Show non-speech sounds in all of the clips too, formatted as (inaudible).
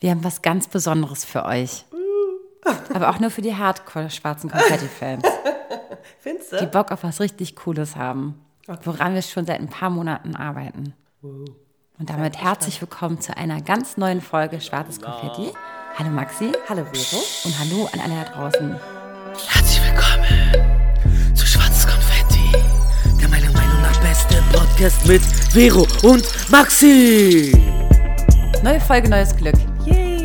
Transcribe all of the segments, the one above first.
Wir haben was ganz Besonderes für euch. Aber auch nur für die Hardcore-schwarzen Konfetti-Fans. (laughs) Findest Die du? Bock auf was richtig Cooles haben. Woran wir schon seit ein paar Monaten arbeiten. Und damit herzlich willkommen zu einer ganz neuen Folge Schwarzes Konfetti. Hallo Maxi Hallo Vero. und hallo an alle da draußen. Herzlich willkommen zu Schwarzes Konfetti, der meiner Meinung nach beste Podcast mit Vero und Maxi. Neue Folge, neues Glück.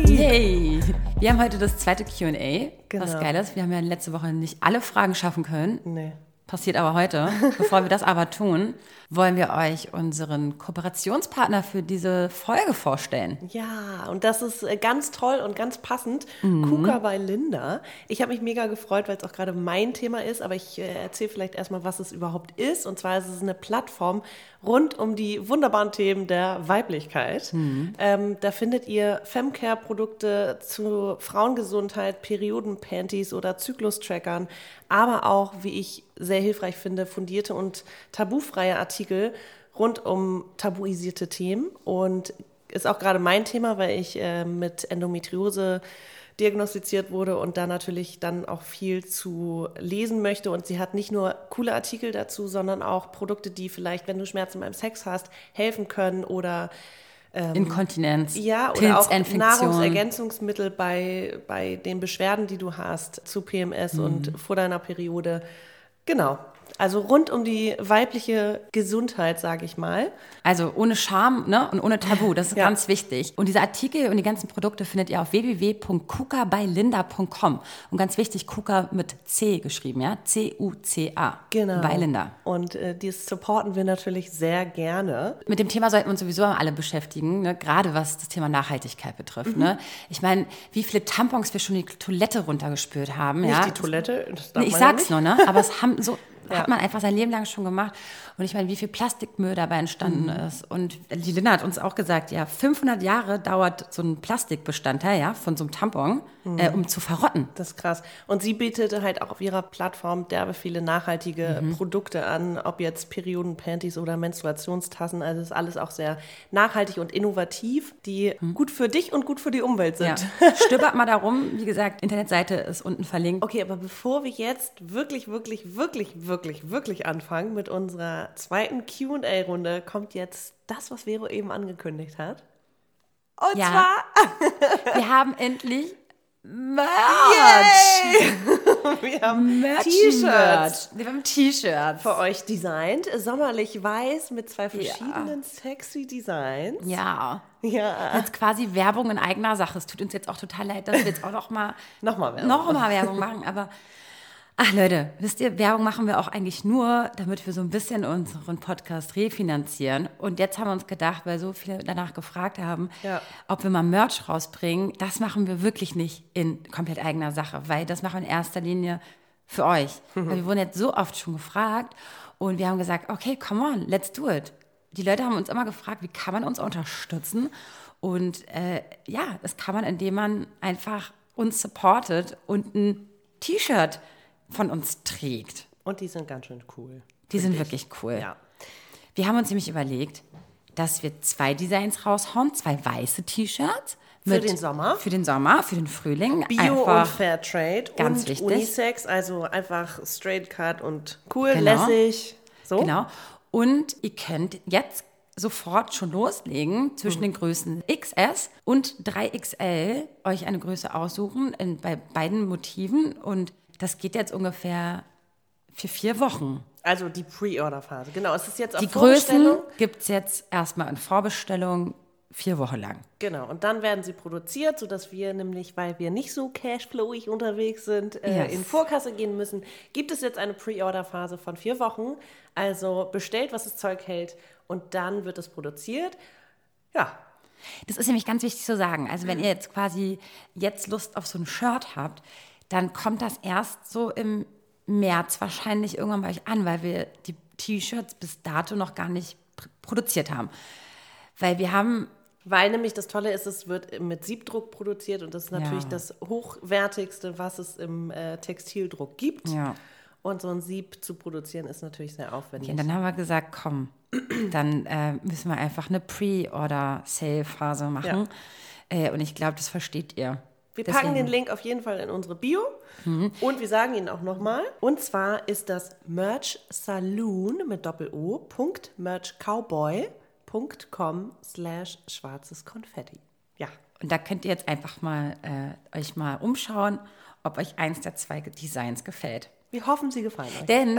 Yay. Wir haben heute das zweite QA. Was Genau. geil ist. Wir haben ja letzte Woche nicht alle Fragen schaffen können. Nee. Passiert aber heute. Bevor wir das aber tun, wollen wir euch unseren Kooperationspartner für diese Folge vorstellen. Ja, und das ist äh, ganz toll und ganz passend. Mhm. KUKA bei Linda. Ich habe mich mega gefreut, weil es auch gerade mein Thema ist, aber ich äh, erzähle vielleicht erstmal, was es überhaupt ist. Und zwar ist es eine Plattform rund um die wunderbaren Themen der Weiblichkeit. Mhm. Ähm, da findet ihr Femcare-Produkte zu Frauengesundheit, Periodenpanties oder Zyklustrackern, aber auch, wie ich sehr hilfreich finde, fundierte und tabufreie Artikel rund um tabuisierte Themen und ist auch gerade mein Thema, weil ich äh, mit Endometriose diagnostiziert wurde und da natürlich dann auch viel zu lesen möchte. Und sie hat nicht nur coole Artikel dazu, sondern auch Produkte, die vielleicht, wenn du Schmerzen beim Sex hast, helfen können oder Inkontinenz, ja, oder auch. Nahrungsergänzungsmittel bei, bei den Beschwerden, die du hast zu PMS Mhm. und vor deiner Periode. Genau. Also rund um die weibliche Gesundheit, sage ich mal. Also ohne Scham ne? und ohne Tabu, das ist Ja. ganz wichtig. Und diese Artikel und die ganzen Produkte findet ihr auf www.kuka-bei-linda.com. Und ganz wichtig, Kuka mit C geschrieben, ja? C-U-C-A. Genau. Bei Linda. Und äh, das supporten wir natürlich sehr gerne. Mit dem Thema sollten wir uns sowieso alle beschäftigen, ne? gerade was das Thema Nachhaltigkeit betrifft. Ne? Ich meine, wie viele Tampons wir schon die Toilette runtergespült haben. Nicht ja? die Toilette. Das darf Nee, ich man ja sag's nicht. nur, ne? Aber es haben so (laughs) Ja. hat man einfach sein Leben lang schon gemacht. Und ich meine, wie viel Plastikmüll dabei entstanden Mhm. ist. Und die Linda hat uns auch gesagt, ja, 500 Jahre dauert so ein Plastikbestandteil, ja, von so einem Tampon, äh, Mhm. um zu verrotten. Das ist krass. Und sie bietet halt auch auf ihrer Plattform derbe viele nachhaltige Mhm. Produkte an, ob jetzt Periodenpanties oder Menstruationstassen. Also ist alles auch sehr nachhaltig und innovativ, die gut für dich und gut für die Umwelt Mhm. Ja. sind. (laughs) Stöbert mal darum, wie gesagt, Internetseite ist unten verlinkt. Okay, aber bevor wir jetzt wirklich, wirklich, wirklich, wirklich, wirklich anfangen mit unserer zweiten QA-Runde, kommt jetzt das, was Vero eben angekündigt hat. Und Ja. zwar, (laughs) Wir haben endlich Merch! (laughs) wir haben T-Shirts. Wir haben T-Shirts. für euch designt. Sommerlich weiß mit zwei verschiedenen sexy Designs. Ja. Ja. Jetzt quasi Werbung in eigener Sache. Es tut uns jetzt auch total leid, dass wir jetzt auch noch mal (laughs) Nochmal Werbung. noch mal Werbung machen, aber ach Leute, wisst ihr, Werbung machen wir auch eigentlich nur, damit wir so ein bisschen unseren Podcast refinanzieren. Und jetzt haben wir uns gedacht, weil so viele danach gefragt haben, Ja. ob wir mal Merch rausbringen. Das machen wir wirklich nicht in komplett eigener Sache, weil das machen wir in erster Linie für euch. (laughs) Weil wir wurden jetzt so oft schon gefragt und wir haben gesagt, okay, come on, let's do it. Die Leute haben uns immer gefragt, wie kann man uns unterstützen? Und äh, ja, das kann man, indem man einfach uns supportet und ein T-Shirt von uns trägt. Und die sind ganz schön cool. Die sind wirklich cool. Ja. Wir haben uns nämlich überlegt, dass wir zwei Designs raushauen, zwei weiße T-Shirts. Für den Sommer. Für den Sommer, für den Frühling. Bio einfach, und Fairtrade ganz und wichtig. Unisex, also einfach straight cut und cool, Genau. lässig. So. Genau. Und ihr könnt jetzt sofort schon loslegen zwischen den Größen XS und 3XL euch eine Größe aussuchen in, bei beiden Motiven und das geht jetzt ungefähr für vier Wochen. Also die Pre-Order-Phase. Genau, es ist jetzt auf Die Größen gibt es jetzt erstmal in Vorbestellung vier Wochen lang. Genau, und dann werden sie produziert, sodass wir nämlich, weil wir nicht so cashflowig unterwegs sind, äh, Yes. in Vorkasse gehen müssen, gibt es jetzt eine Pre-Order-Phase von vier Wochen. Also bestellt, was das Zeug hält und dann wird es produziert. Ja, Das ist nämlich ganz wichtig zu sagen. Also wenn ihr jetzt quasi jetzt Lust auf so ein Shirt habt, dann kommt das erst so im März wahrscheinlich irgendwann bei euch an, weil wir die T-Shirts bis dato noch gar nicht pr- produziert haben. Weil wir haben Weil nämlich das Tolle ist, es wird mit Siebdruck produziert und das ist natürlich Ja. das hochwertigste, was es im äh, Textildruck gibt. Ja. Und so ein Sieb zu produzieren ist natürlich sehr aufwendig. Und dann haben wir gesagt, komm, (clears throat) dann äh, müssen wir einfach eine Pre-Order-Sale-Phase machen. Äh, und ich glaube, das versteht ihr. Wir packen Deswegen- den Link auf jeden Fall in unsere Bio. Und wir sagen ihn auch nochmal. Und zwar ist das Merch Saloon mit Doppel-O, merchcowboy.com slash schwarzes Konfetti. Ja. Und da könnt ihr jetzt einfach mal äh, euch mal umschauen, ob euch eins der zwei Designs gefällt. Wir hoffen, sie gefallen euch. Denn,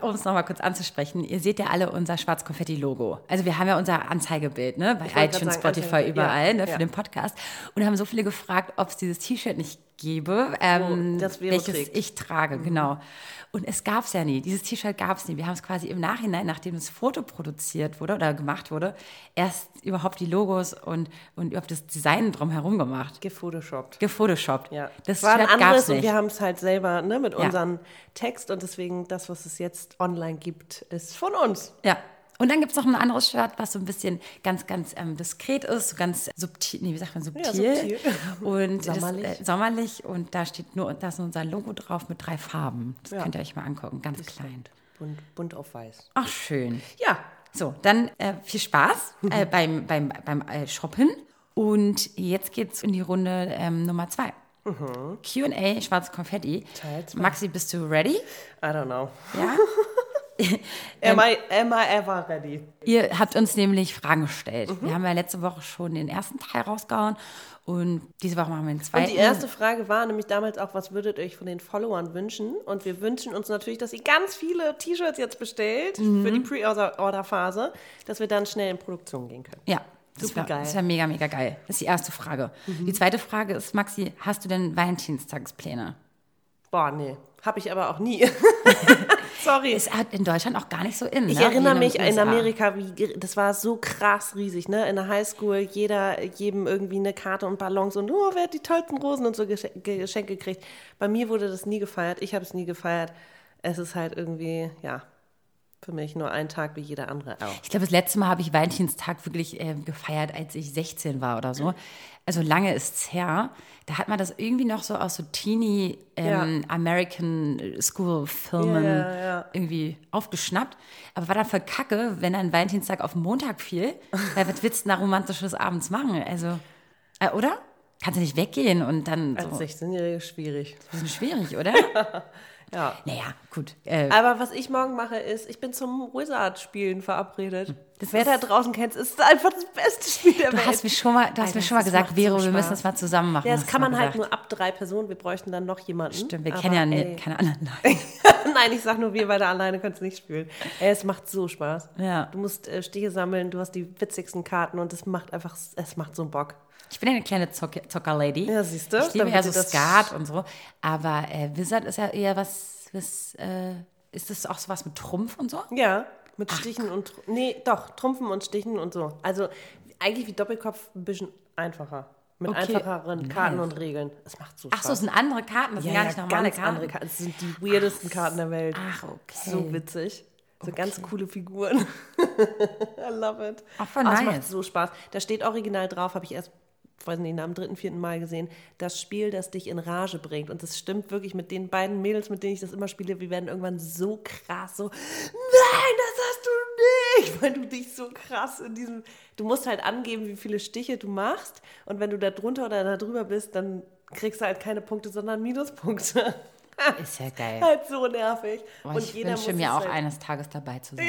um es nochmal kurz anzusprechen, ihr seht ja alle unser Schwarz-Konfetti-Logo. Also wir haben ja unser Anzeigebild, ne? Bei iTunes, sagen, Spotify, Anzeige, überall, ja, ne? Für ja. den Podcast. Und haben so viele gefragt, ob es dieses T-Shirt nicht gäbe, ähm, Oh, welches trägt. ich trage, genau. Und es gab es ja nie. Dieses T-Shirt gab es nie. Wir haben es quasi im Nachhinein, nachdem das Foto produziert wurde oder gemacht wurde, erst überhaupt die Logos und, und überhaupt das Design drumherum gemacht. Gefotoshoppt. Gefotoshoppt. Ja, Das war ein anderes es und wir haben es halt selber ne, mit Ja. unserem Text und deswegen das, was es jetzt online gibt, ist von uns. Ja. Und dann gibt es noch ein anderes Shirt, was so ein bisschen ganz, ganz ähm, diskret ist, so ganz subtil, nee, wie sagt man, subtil. subtil. (laughs) Und Sommerlich. Das, äh, sommerlich. Und da steht nur, da ist unser Logo drauf mit drei Farben. Das Ja. könnt ihr euch mal angucken, ganz klein. Bunt, bunt auf weiß. Ach, schön. Ja, So, dann äh, viel Spaß (laughs) äh, beim, beim, beim äh, Shoppen. Und jetzt geht's in die Runde ähm, Nummer zwei. QA, schwarze Konfetti. Teil zwei. Maxi, bist du ready? I don't know. Ja. (laughs) (laughs) Am, I, am I ever ready? Ihr habt uns nämlich Fragen gestellt. Mhm. Wir haben ja letzte Woche schon den ersten Teil rausgehauen und diese Woche machen wir den zweiten. Und die erste Frage war nämlich damals auch, was würdet ihr euch von den Followern wünschen? Und wir wünschen uns natürlich, dass ihr ganz viele T-Shirts jetzt bestellt Mhm. für die Pre-Order-Phase, dass wir dann schnell in Produktion gehen können. Ja, das Super wäre geil. wär mega, mega geil. Das ist die erste Frage. Mhm. Die zweite Frage ist, Maxi, hast du denn Valentinstagspläne? Boah, nee. Hab ich aber auch nie. (laughs) Sorry. Ist halt in Deutschland auch gar nicht so in. Ich ne? erinnere Wie mich in. Amerika, wie das war so krass riesig, ne? In der Highschool jeder jedem irgendwie eine Karte und Ballons und oh, wer hat die tollsten Rosen und so Gesche- Geschenke gekriegt. Bei mir wurde das nie gefeiert. Ich habe es nie gefeiert. Es ist halt irgendwie ja für mich nur ein Tag wie jeder andere auch. Ich glaube, das letzte Mal habe ich Valentinstag wirklich äh, gefeiert, als ich 16 war oder so. Also lange ist es her. Da hat man das irgendwie noch so aus so teeny ähm, American School Filmen Ja, ja, irgendwie aufgeschnappt. Aber war dann voll kacke, wenn dann Valentinstag auf Montag fiel. Weil was willst du da romantisches abends machen? Also, äh, oder? Kannst du nicht weggehen und dann so. Als 16-Jährige schwierig. Das ist schwierig, oder? (laughs) Ja. naja, gut. Äh, Aber was ich morgen mache, ist, ich bin zum Wizard-Spielen verabredet. Das Wer da draußen kennt, ist einfach das beste Spiel der du Welt. hast mir schon mal, du hast Alter, mir schon mal gesagt, Vero, wir Spaß. müssen das mal zusammen machen. Ja, das hast kann man halt nur ab drei Personen. Wir bräuchten dann noch jemanden. Stimmt, wir Aber, kennen ja ey, ne, keine anderen (laughs) Leute. Nein, ich sag nur, wir beide alleine können es nicht spielen. Ey, es macht so Spaß. Ja. Du musst äh, Stiche sammeln, du hast die witzigsten Karten und es macht einfach, es macht so Bock. Ich bin eine kleine Zocker- Zockerlady. Ja, siehst du? Ich liebe ja so Skat und so. Aber äh, Wizard ist ja eher was, was äh, ist das auch so was mit Trumpf und so? Ja, mit Stichen und, nee, doch, Trumpfen und Stichen und so. Also eigentlich wie Doppelkopf ein bisschen einfacher. Mit Okay. einfacheren Karten und Regeln. Es macht so Spaß. Ach so, es sind andere Karten, das sind gar nicht normale ganz Karten. andere Karten. Es sind die weirdesten Karten der Welt. Ach, okay. So witzig. So ganz coole Figuren. (laughs) I love it. Ach, voll Ah, Es nice. macht so Spaß. Da steht original drauf, habe ich erst, weiß nicht, dem dritten, vierten Mal gesehen, das Spiel, das dich in Rage bringt. Und das stimmt wirklich mit den beiden Mädels, mit denen ich das immer spiele. Wir werden irgendwann so krass, so, nein, nicht, (laughs) weil du dich so krass in diesem, du musst halt angeben, wie viele Stiche du machst. Und wenn du da drunter oder da drüber bist, dann kriegst du halt keine Punkte, sondern Minuspunkte. (laughs) Ist ja geil. halt so nervig. Boah, und ich jeder wünsche mir auch halt, eines Tages dabei zu (laughs) sein.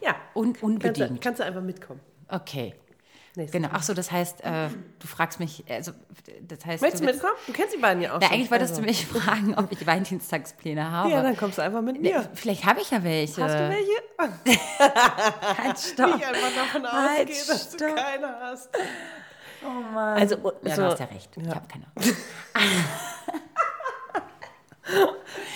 Ja, Un kannst du, unbedingt. kannst du einfach mitkommen. Okay. Nächste Genau. Ach so, das heißt, äh, du fragst mich, also, das heißt, Möchtest du willst- mitkommen? Du kennst die beiden ja auch Ja, schon. eigentlich wolltest Also. du mich (laughs) fragen, ob ich Valentinstagspläne habe. Ja, dann kommst du einfach mit mir. Vielleicht habe ich ja welche. Hast du welche? (laughs) Halt, stopp. Ich einfach davon Halt, ausgehe, dass du stopp. keine hast. Oh Mann. Also, ja, so, du hast ja recht. Ich habe keine. (laughs)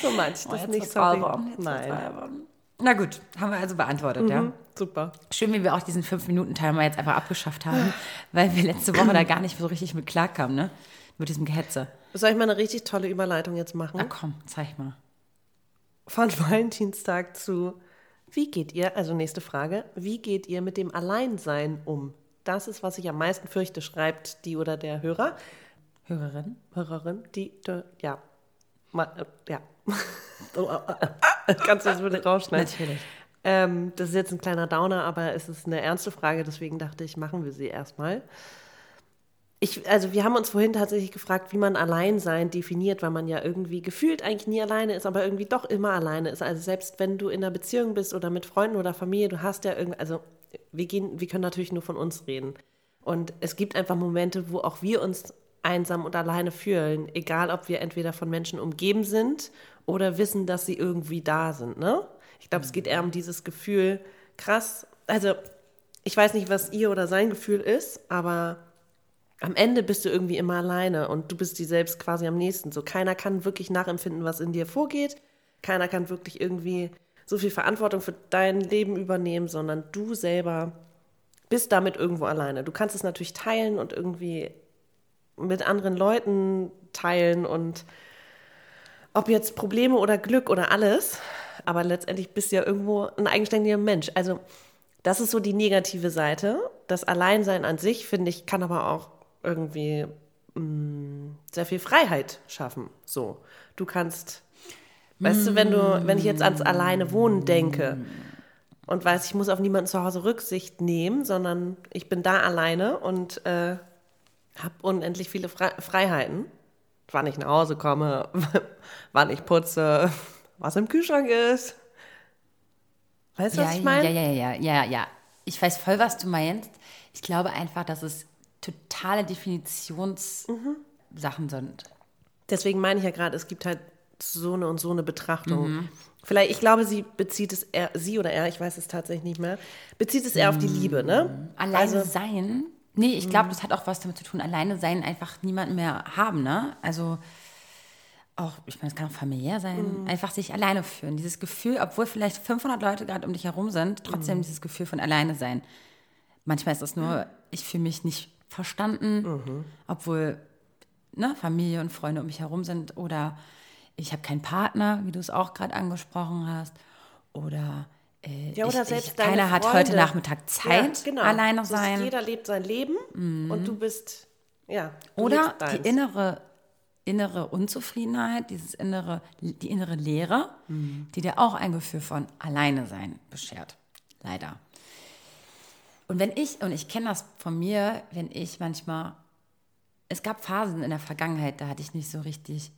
so Oh, das jetzt nicht. jetzt wird's Nein. albern. Na gut, haben wir also beantwortet, ja. Mhm, super. Schön, wie wir auch diesen 5-Minuten-Timer jetzt einfach abgeschafft haben, (laughs) weil wir letzte Woche da gar nicht so richtig mit klarkamen, ne? Mit diesem Gehetze. Soll ich mal eine richtig tolle Überleitung jetzt machen? Na komm, zeig mal. Von Valentinstag zu Wie geht ihr, also nächste Frage, wie geht ihr mit dem Alleinsein um? Das ist, was ich am meisten fürchte, schreibt die oder der Hörer. Hörerin? Hörerin, die, de, ja. Äh, ja. (laughs) Kannst du das bitte rausschneiden? Natürlich. Ähm, das ist jetzt ein kleiner Downer, aber es ist eine ernste Frage, deswegen dachte ich, machen wir sie erstmal. Ich, also wir haben uns vorhin tatsächlich gefragt, wie man Alleinsein definiert, weil man ja irgendwie gefühlt eigentlich nie alleine ist, aber irgendwie doch immer alleine ist. Also selbst wenn du in einer Beziehung bist oder mit Freunden oder Familie, du hast ja irgendwie, also wir gehen, wir können natürlich nur von uns reden. Und es gibt einfach Momente, wo auch wir uns einsam und alleine fühlen, egal ob wir entweder von Menschen umgeben sind oder wissen, dass sie irgendwie da sind. Ne? Ich glaube, es geht eher um dieses Gefühl, krass, also ich weiß nicht, was ihr oder sein Gefühl ist, aber am Ende bist du irgendwie immer alleine und du bist dir selbst quasi am nächsten. So keiner kann wirklich nachempfinden, was in dir vorgeht. Keiner kann wirklich irgendwie so viel Verantwortung für dein Leben übernehmen, sondern du selber bist damit irgendwo alleine. Du kannst es natürlich teilen und irgendwie mit anderen Leuten teilen und ob jetzt Probleme oder Glück oder alles, aber letztendlich bist du ja irgendwo ein eigenständiger Mensch. Also das ist so die negative Seite. Das Alleinsein an sich, finde ich, kann aber auch irgendwie mh, mm, sehr viel Freiheit schaffen. So, du kannst, weißt du, wenn du, wenn ich jetzt ans alleine wohnen denke und weiß, ich muss auf niemanden zu Hause Rücksicht nehmen, sondern ich bin da alleine und äh, habe unendlich viele Fre Freiheiten, wann ich nach Hause komme, (laughs) wann ich putze, was im Kühlschrank ist. Weißt du, ja, was ich meine? Ja, ja, ja, ja, ja. Ich weiß voll, was du meinst. Ich glaube einfach, dass es totale Definitionssachen sind. Deswegen meine ich ja gerade, es gibt halt so eine und so eine Betrachtung. Vielleicht, ich glaube, sie bezieht es eher, sie oder er, ich weiß es tatsächlich nicht mehr, bezieht es eher auf die Liebe, ne? Alleine Also- sein. Nee, ich glaube, das hat auch was damit zu tun. Alleine sein, einfach niemanden mehr haben, ne? Also auch, ich meine, es kann auch familiär sein, einfach sich alleine fühlen. Dieses Gefühl, obwohl vielleicht 500 Leute gerade um dich herum sind, trotzdem dieses Gefühl von alleine sein. Manchmal ist es nur, ich fühle mich nicht verstanden, obwohl ne, Familie und Freunde um mich herum sind oder ich habe keinen Partner, wie du es auch gerade angesprochen hast, oder, äh, Ja, oder ich, selbst ich, keiner hat Freunde. heute Nachmittag Zeit, Ja, genau. alleine ist sein. Mhm. Jeder lebt sein Leben und du bist, ja. Du Oder die innere, innere Unzufriedenheit, dieses innere, die innere Leere, Mhm. die dir auch ein Gefühl von alleine sein beschert. Leider. Und wenn ich, und ich kenne das von mir, wenn ich manchmal, es gab Phasen in der Vergangenheit, da hatte ich nicht so richtig,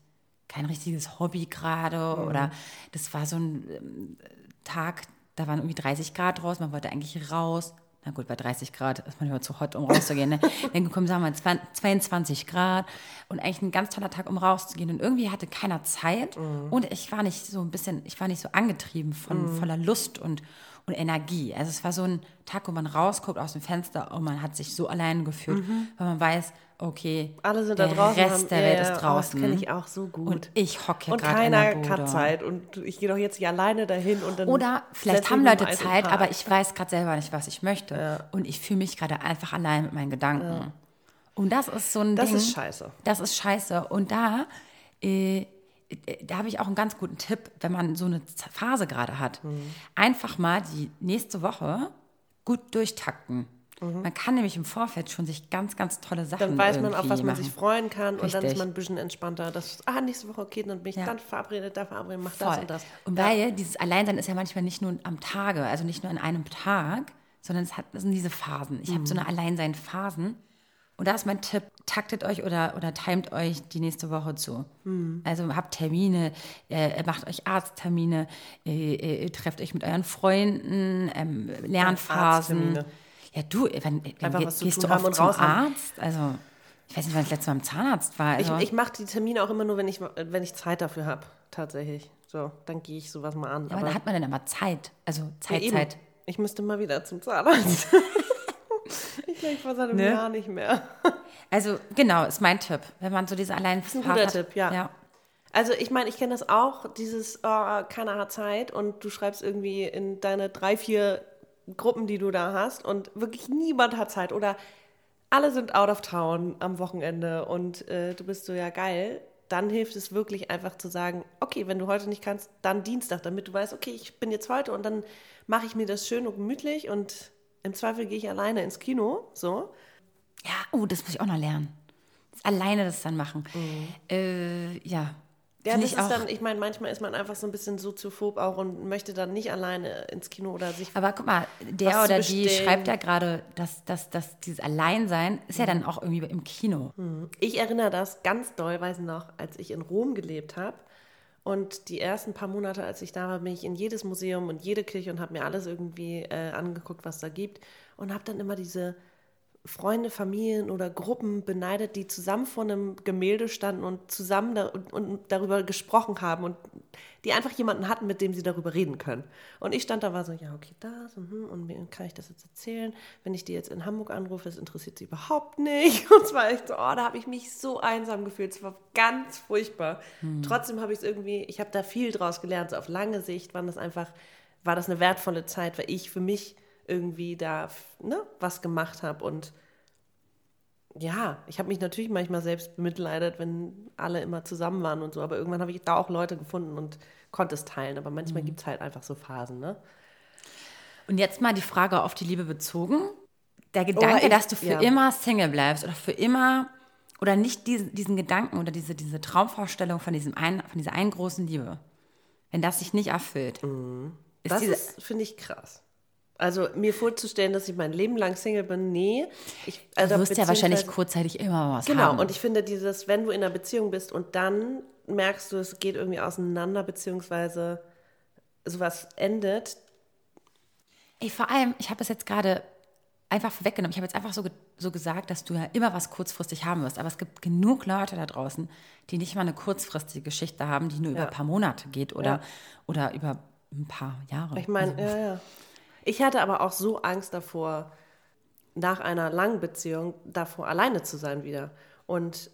kein richtiges Hobby gerade Mhm. oder das war so ein ähm, Tag, da waren irgendwie 30 Grad raus, man wollte eigentlich raus. Na gut, bei 30 Grad ist man immer zu hot, um rauszugehen. Ne? (laughs) Dann kommen, sagen wir, 20 22 Grad und eigentlich ein ganz toller Tag, um rauszugehen. Und irgendwie hatte keiner Zeit und ich war nicht so ein bisschen, ich war nicht so angetrieben von voller Lust und, und Energie. Also es war so ein Tag, wo man rausguckt aus dem Fenster und man hat sich so allein gefühlt, weil man weiß, okay, Alle sind der da draußen. Rest haben, der ja, Welt ja, ist draußen. Das kenne ich auch so gut. Und ich hocke und gerade in der keiner Bude. hat Zeit und ich gehe doch jetzt hier alleine dahin und dann. Oder vielleicht haben Leute Zeit, aber ich weiß gerade selber nicht, was ich möchte. Und ich fühle mich gerade einfach allein mit meinen Gedanken. Und das ist so ein Das Ding. ist scheiße. Das ist scheiße. Und da, äh, da habe ich auch einen ganz guten Tipp, wenn man so eine Phase gerade hat. Mhm. Einfach mal die nächste Woche gut durchtakten. Mhm. Man kann nämlich im Vorfeld schon sich ganz, ganz tolle Sachen Dann weiß man, auf was man machen. sich freuen kann und dann ist Richtig. man ein bisschen entspannter. Das, ah, nächste Woche, okay, dann bin ich Ja. dann verabredet, da verabredet, mach Voll. das und das. Und weil dieses Alleinsein ist ja manchmal nicht nur am Tage, also nicht nur an einem Tag, sondern es hat, das sind diese Phasen. Ich habe so Mhm. eine Alleinsein-Phasen. Und da ist mein Tipp, taktet euch oder, oder timet euch die nächste Woche zu. Mhm. Also habt Termine, äh, macht euch Arzttermine, äh, äh, trefft euch mit euren Freunden, ähm, Lernphasen. Ja, du, wann, wann Einfach ge- was zu gehst du oft und zum. Arzt? Also, ich weiß nicht, wann ich das letzte Mal im Zahnarzt war. Ich, Also, ich mache die Termine auch immer nur, wenn ich, wenn ich Zeit dafür habe, tatsächlich. So, dann gehe ich sowas mal an. ja, aber da hat man dann immer Zeit. Also Ja, Zeit, eben. Zeit. Ich müsste mal wieder zum Zahnarzt. (laughs) ich glaube, ich war seit einem Ne? Jahr nicht mehr. (laughs) Also genau, ist mein Tipp, wenn man so diese allein ist ein guter Tipp, ja. ja. Also ich meine, ich kenne das auch, dieses, oh, keiner hat Zeit und du schreibst irgendwie in deine drei, vier Gruppen, die du da hast und wirklich niemand hat Zeit oder alle sind out of town am Wochenende und äh, du bist so, ja geil, dann hilft es wirklich einfach zu sagen, okay, wenn du heute nicht kannst, dann Dienstag, damit du weißt, okay, ich bin jetzt heute und dann mache ich mir das schön und gemütlich und im Zweifel gehe ich alleine ins Kino, so. Ja, oh, das muss ich auch noch lernen. Das alleine das dann machen. Mhm. Äh, ja, Ja, das ich ist dann, ich meine, manchmal ist man einfach so ein bisschen soziophob auch und möchte dann nicht alleine ins Kino oder sich. Aber guck mal, der oder die schreibt ja gerade, dass, dass, dass dieses Alleinsein ist ja dann auch irgendwie im Kino. Ich erinnere das ganz doll, weiß noch, als ich in Rom gelebt habe. Und die ersten paar Monate, als ich da war, bin ich in jedes Museum und jede Kirche und habe mir alles irgendwie äh, angeguckt, was da gibt. Und habe dann immer diese Freunde, Familien oder Gruppen beneidet, die zusammen vor einem Gemälde standen und zusammen da, und, und darüber gesprochen haben und die einfach jemanden hatten, mit dem sie darüber reden können. Und ich stand da, war so, ja, okay, das und, hm, und mir kann ich das jetzt erzählen. Wenn ich die jetzt in Hamburg anrufe, das interessiert sie überhaupt nicht. (laughs) Und es war echt so, oh, da habe ich mich so einsam gefühlt. Es war ganz furchtbar. Trotzdem habe ich es irgendwie, ich habe da viel draus gelernt. So auf lange Sicht war das einfach, war das eine wertvolle Zeit, weil ich für mich irgendwie da ne, was gemacht habe und ja, ich habe mich natürlich manchmal selbst bemitleidet, wenn alle immer zusammen waren und so, aber irgendwann habe ich da auch Leute gefunden und konnte es teilen. Aber manchmal gibt es halt einfach so Phasen, ne? Und jetzt mal die Frage auf die Liebe bezogen. Der Gedanke, ich- dass du für ja. immer Single bleibst oder für immer oder nicht diesen, diesen Gedanken oder diese, diese Traumvorstellung von, diesem einen, von dieser einen großen Liebe, wenn das sich nicht erfüllt, ist Mhm. Das diese, ist, finde ich, krass. Also mir vorzustellen, dass ich mein Leben lang Single bin, nee. Ich, also du wirst ja wahrscheinlich kurzzeitig immer was Genau, haben. und ich finde dieses, wenn du in einer Beziehung bist und dann merkst du, es geht irgendwie auseinander, beziehungsweise sowas endet, Ey, vor allem, ich habe es jetzt gerade einfach vorweggenommen. Ich habe jetzt einfach so, ge so gesagt, dass du ja immer was kurzfristig haben wirst. Aber es gibt genug Leute da draußen, die nicht mal eine kurzfristige Geschichte haben, die nur über Ja. ein paar Monate geht oder, Ja. oder über ein paar Jahre. Ich meine, ja, ja. Ich hatte aber auch so Angst davor, nach einer langen Beziehung davor alleine zu sein wieder. Und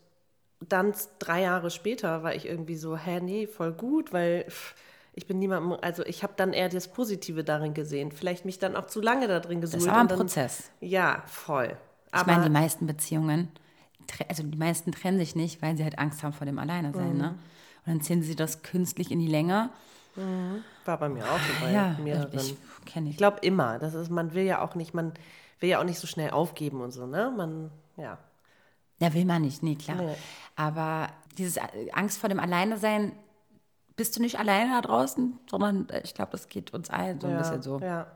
dann drei Jahre später war ich irgendwie so, hä, nee, voll gut, weil pff, ich bin niemandem, also ich habe dann eher das Positive darin gesehen. Vielleicht mich dann auch zu lange da drin gesucht. das aber ein dann, Prozess. Ja, voll. Ich Aber meine, die meisten Beziehungen, also die meisten trennen sich nicht, weil sie halt Angst haben vor dem Alleine-Sein. Mhm. Ne? Und dann ziehen sie das künstlich in die Länge. War bei mir auch so bei ja, mehreren. ich Ich ich. glaube immer. Das ist, man will ja auch nicht, man will ja auch nicht so schnell aufgeben und so, ne? Man, ja. Ja, will man nicht, nee, klar. Nee. Aber dieses äh, Angst vor dem Alleine-Sein, bist du nicht alleine da draußen, sondern äh, ich glaube, das geht uns allen so ein ja, bisschen so. Ja.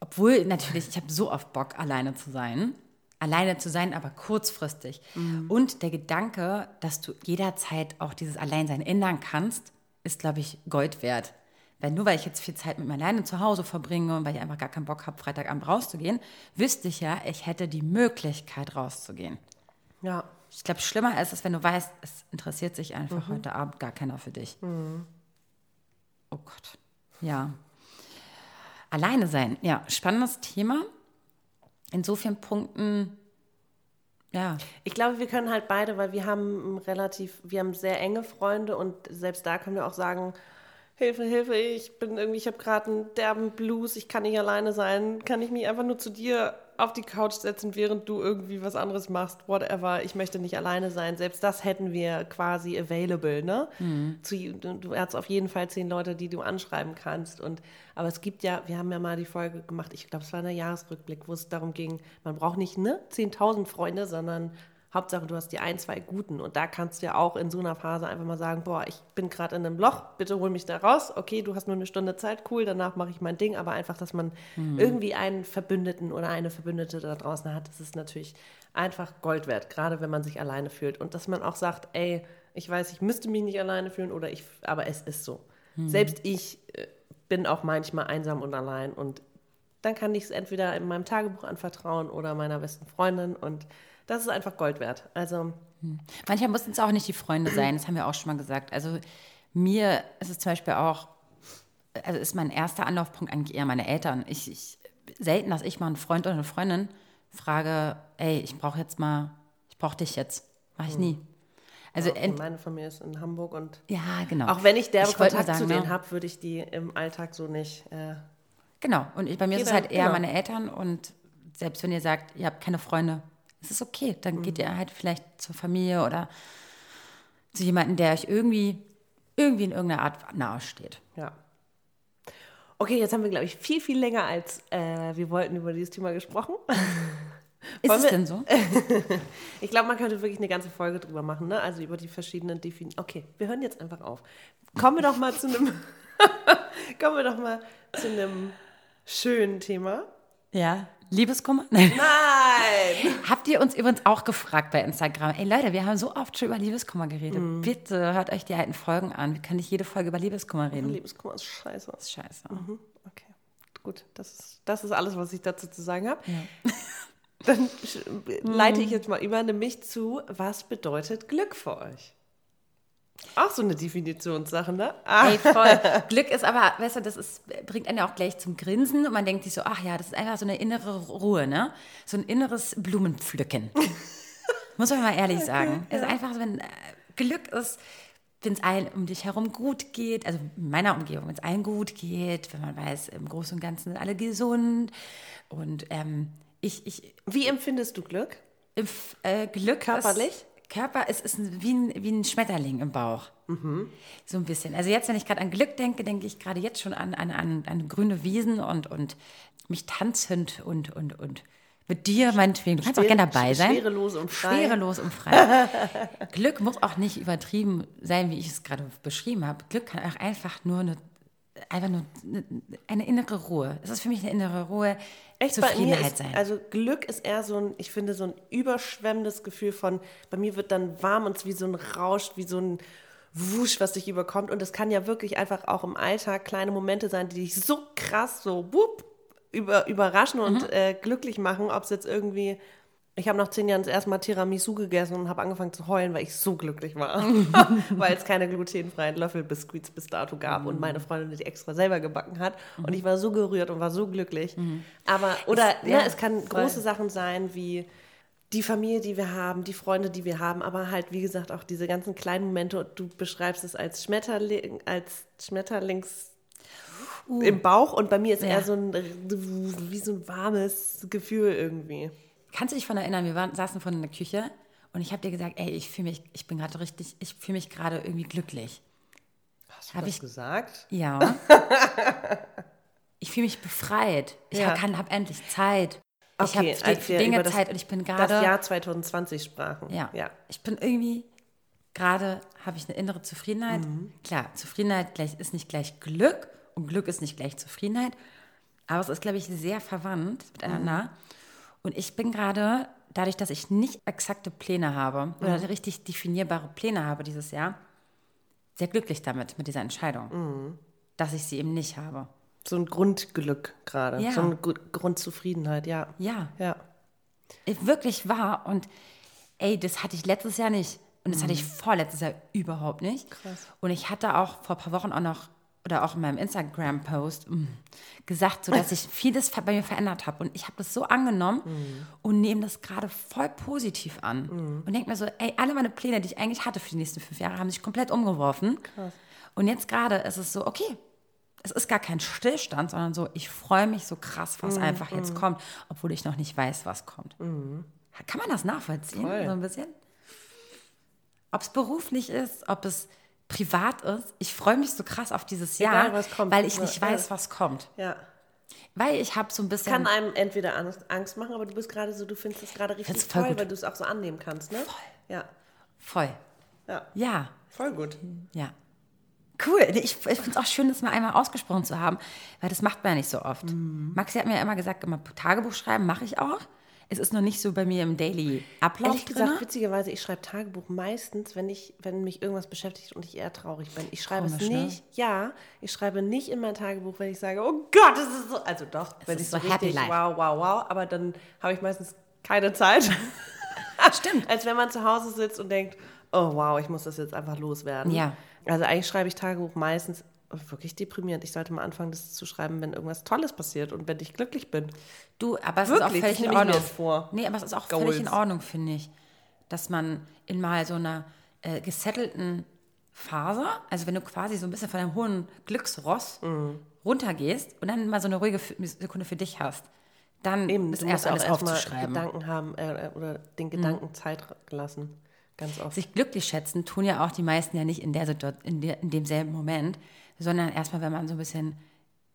Obwohl, natürlich, ich habe so oft Bock, alleine zu sein. Alleine zu sein, aber kurzfristig. Mhm. Und der Gedanke, dass du jederzeit auch dieses Alleinsein ändern kannst, ist, glaube ich, Gold wert. Weil nur weil ich jetzt viel Zeit mit mir alleine zu Hause verbringe und weil ich einfach gar keinen Bock habe, Freitagabend rauszugehen, wüsste ich ja, ich hätte die Möglichkeit rauszugehen. Ja. Ich glaube, schlimmer ist es, wenn du weißt, es interessiert sich Mhm. einfach heute Abend gar keiner für dich. Oh Gott. Ja. Alleine sein. Ja, spannendes Thema. In so vielen Punkten, ja. Ich glaube, wir können halt beide, weil wir haben relativ, wir haben sehr enge Freunde und selbst da können wir auch sagen, Hilfe, Hilfe, ich bin irgendwie, ich habe gerade einen derben Blues, ich kann nicht alleine sein, kann ich mich einfach nur zu dir auf die Couch setzen, während du irgendwie was anderes machst, whatever, ich möchte nicht alleine sein. Selbst das hätten wir quasi available, ne? Zu, du, du hast auf jeden Fall zehn Leute, die du anschreiben kannst und aber es gibt ja, wir haben ja mal die Folge gemacht, ich glaube, es war ein Jahresrückblick, wo es darum ging, man braucht nicht ne 10.000 Freunde, sondern Hauptsache, du hast die ein, zwei guten. Und da kannst du ja auch in so einer Phase einfach mal sagen, boah, ich bin gerade in einem Loch, bitte hol mich da raus. Okay, du hast nur eine Stunde Zeit, cool, danach mache ich mein Ding. Aber einfach, dass man irgendwie einen Verbündeten oder eine Verbündete da draußen hat, das ist natürlich einfach Gold wert, gerade wenn man sich alleine fühlt. Und dass man auch sagt, ey, ich weiß, ich müsste mich nicht alleine fühlen oder ich, aber es ist so. Selbst ich äh, bin auch manchmal einsam und allein und dann kann ich es entweder in meinem Tagebuch anvertrauen oder meiner besten Freundin und das ist einfach Gold wert. Also, Manchmal mussten es auch nicht die Freunde sein, das haben wir auch schon mal gesagt. Also mir ist es zum Beispiel auch, also ist mein erster Anlaufpunkt eigentlich eher meine Eltern. Ich, ich selten, dass ich mal einen Freund oder eine Freundin frage, ey, ich brauche jetzt mal, ich brauche dich jetzt. Mache ich nie. Also ja, meine Familie ist in Hamburg und ja, genau. auch wenn ich derbe Kontakt zu sagen, denen ne? habe, würde ich die im Alltag so nicht. Äh, Genau. Und ich, bei mir ist es halt eher genau. meine Eltern und selbst wenn ihr sagt, ihr habt keine Freunde, es ist okay. Dann geht ihr halt vielleicht zur Familie oder zu jemandem, der euch irgendwie, irgendwie in irgendeiner Art nahe steht. ja. Okay, jetzt haben wir, glaube ich, viel, viel länger als äh, wir wollten über dieses Thema gesprochen. (laughs) Ist Wollen es wir- denn so? (laughs) Ich glaube, man könnte wirklich eine ganze Folge drüber machen, ne? Also über die verschiedenen Definitionen. Okay, wir hören jetzt einfach auf. Kommen wir doch mal zu einem. (laughs) kommen wir doch mal zu einem schönen Thema. Ja. Liebeskummer? Nein. Nein! Habt ihr uns übrigens auch gefragt bei Instagram? Ey Leute, wir haben so oft schon über Liebeskummer geredet. Bitte hört euch die alten Folgen an. Wir können nicht jede Folge über Liebeskummer reden. Liebeskummer ist scheiße. Das ist scheiße. Okay, gut. Das ist, das ist alles, was ich dazu zu sagen habe. Dann sch- (laughs) leite ich jetzt mal über, nämlich zu, was bedeutet Glück für euch? Auch so eine Definitionssache, ne? Ah, Ey, voll. Glück ist aber, weißt du, das ist, bringt einen ja auch gleich zum Grinsen und man denkt sich so, ach ja, das ist einfach so eine innere Ruhe, ne? So ein inneres Blumenpflücken. (laughs) Muss man mal ehrlich sagen. Es ist einfach so, wenn äh, Glück ist, wenn es allen um dich herum gut geht, also in meiner Umgebung, wenn es allen gut geht, wenn man weiß, im Großen und Ganzen sind alle gesund und ähm, ich, ich, wie empfindest du Glück? Äh, Glück Körperlich? Ist, Körper ist, ist wie, ein, wie ein Schmetterling im Bauch. So ein bisschen. Also jetzt, wenn ich gerade an Glück denke, denke ich gerade jetzt schon an, an, an, an grüne Wiesen und, und mich tanzend und, und, und mit dir, meinetwegen. Du kannst auch Schwere- gerne dabei sein. schwerelos und frei. Schwerelos und frei. (laughs) Glück muss auch nicht übertrieben sein, wie ich es gerade beschrieben habe. Glück kann auch einfach nur eine, einfach nur eine, innere Ruhe. Es ist für mich eine innere Ruhe, Echt, Zufriedenheit ist, sein. also Glück ist eher so ein, ich finde, so ein überschwemmendes Gefühl von, bei mir wird dann warm und es wie so ein Rausch, wie so ein Wusch, was dich überkommt. Und es kann ja wirklich einfach auch im Alltag kleine Momente sein, die dich so krass so wupp, über, überraschen und Mhm. äh, glücklich machen, ob es jetzt irgendwie. Ich habe nach zehn Jahren das erste Mal Tiramisu gegessen und habe angefangen zu heulen, weil ich so glücklich war. (laughs) weil es keine glutenfreien Löffelbiskuits bis dato gab und meine Freundin die extra selber gebacken hat. Und ich war so gerührt und war so glücklich. Aber, oder ja, ne, es kann voll. große Sachen sein wie die Familie, die wir haben, die Freunde, die wir haben, aber halt, wie gesagt, auch diese ganzen kleinen Momente. Du beschreibst es als Schmetterling, als Schmetterlings im Bauch und bei mir ist Ja. eher so ein, wie so ein warmes Gefühl irgendwie. Kannst du dich daran erinnern, wir waren, saßen vorhin in der Küche und ich habe dir gesagt, ey, ich fühle mich, ich bin gerade richtig, ich fühle mich gerade irgendwie glücklich. Hast Hab das ich- gesagt? Ja. (laughs) ich fühle mich befreit. Ich Ja. kann, habe endlich Zeit. ich Okay, habe als wir Dinge das- Zeit und ich bin Das gerade. Jahr 2020 sprachen. Ja. ja. Ich bin irgendwie, gerade habe ich eine innere Zufriedenheit. Mhm. Klar, Zufriedenheit gleich, ist nicht gleich Glück und Glück ist nicht gleich Zufriedenheit. Aber es ist, glaube ich, sehr verwandt miteinander. Mhm. Und ich bin gerade, dadurch, dass ich nicht exakte Pläne habe oder Mhm. richtig definierbare Pläne habe dieses Jahr, sehr glücklich damit, mit dieser Entscheidung, Mhm. dass ich sie eben nicht habe. So ein Grundglück gerade. Ja. So eine Gru- Grundzufriedenheit, ja. Ja, Ja. Ich- wirklich wahr. Und ey, das hatte ich letztes Jahr nicht. Und das hatte ich vorletztes Jahr überhaupt nicht. Krass. Und ich hatte auch vor ein paar Wochen auch noch, oder auch in meinem Instagram-Post, mm, gesagt, so, dass ich vieles bei mir verändert habe. Und ich habe das so angenommen und nehme das gerade voll positiv an. Und denke mir so, ey, alle meine Pläne, die ich eigentlich hatte für die nächsten fünf Jahre, haben sich komplett umgeworfen. Und jetzt gerade ist es so, okay, es ist gar kein Stillstand, sondern so, ich freue mich so krass, was Mhm, einfach jetzt kommt, obwohl ich noch nicht weiß, was kommt. Kann man das nachvollziehen? Voll. So ein bisschen? Ob es beruflich ist, ob es privat ist. Ich freue mich so krass auf dieses Jahr, Egal, was kommt. weil ich nicht ja. weiß, was kommt. Ja. Weil ich habe so ein bisschen... Kann einem entweder Angst, machen, aber du bist gerade so, du findest es gerade richtig toll, gut. weil du es auch so annehmen kannst, ne? Voll. Ja. voll. Ja. Ja, Voll gut. ja. Cool. Ich, ich finde es auch schön, das mal einmal ausgesprochen zu haben, weil das macht man ja nicht so oft. Mhm. Maxi hat mir ja immer gesagt, immer Tagebuch schreiben mache ich auch. Es ist noch nicht so bei mir im Daily Ablauf Ehrlich gesagt, drin. witzigerweise, ich schreibe Tagebuch meistens, wenn ich, wenn mich irgendwas beschäftigt und ich eher traurig bin. Ich schreibe Komisch, es ne? nicht, ja, ich schreibe nicht in mein Tagebuch, wenn ich sage, oh Gott, das ist so, also doch, wenn ist ich so so happy richtig, life. wow, wow, wow, aber dann habe ich meistens keine Zeit. (laughs) Stimmt. Als wenn man zu Hause sitzt und denkt, oh wow, ich muss das jetzt einfach loswerden. Ja. Also eigentlich schreibe ich Tagebuch meistens wirklich deprimierend. Ich sollte mal anfangen, das zu schreiben, wenn irgendwas Tolles passiert und wenn ich glücklich bin. Du, aber es Wirklich, ist auch völlig in Ordnung. vor. Nee, aber es ist auch Goals. völlig in Ordnung, finde ich, dass man in mal so einer äh, gesettelten Phase, also wenn du quasi so ein bisschen von deinem hohen Glücksross Mhm. runtergehst und dann mal so eine ruhige Sekunde für dich hast, dann Eben, ist erst alles aufzuschreiben. Gedanken haben äh, oder den Gedanken Zeit lassen. Ganz oft. Sich glücklich schätzen tun ja auch die meisten ja nicht in, der, in, der, in demselben Moment, sondern erstmal, wenn man so ein bisschen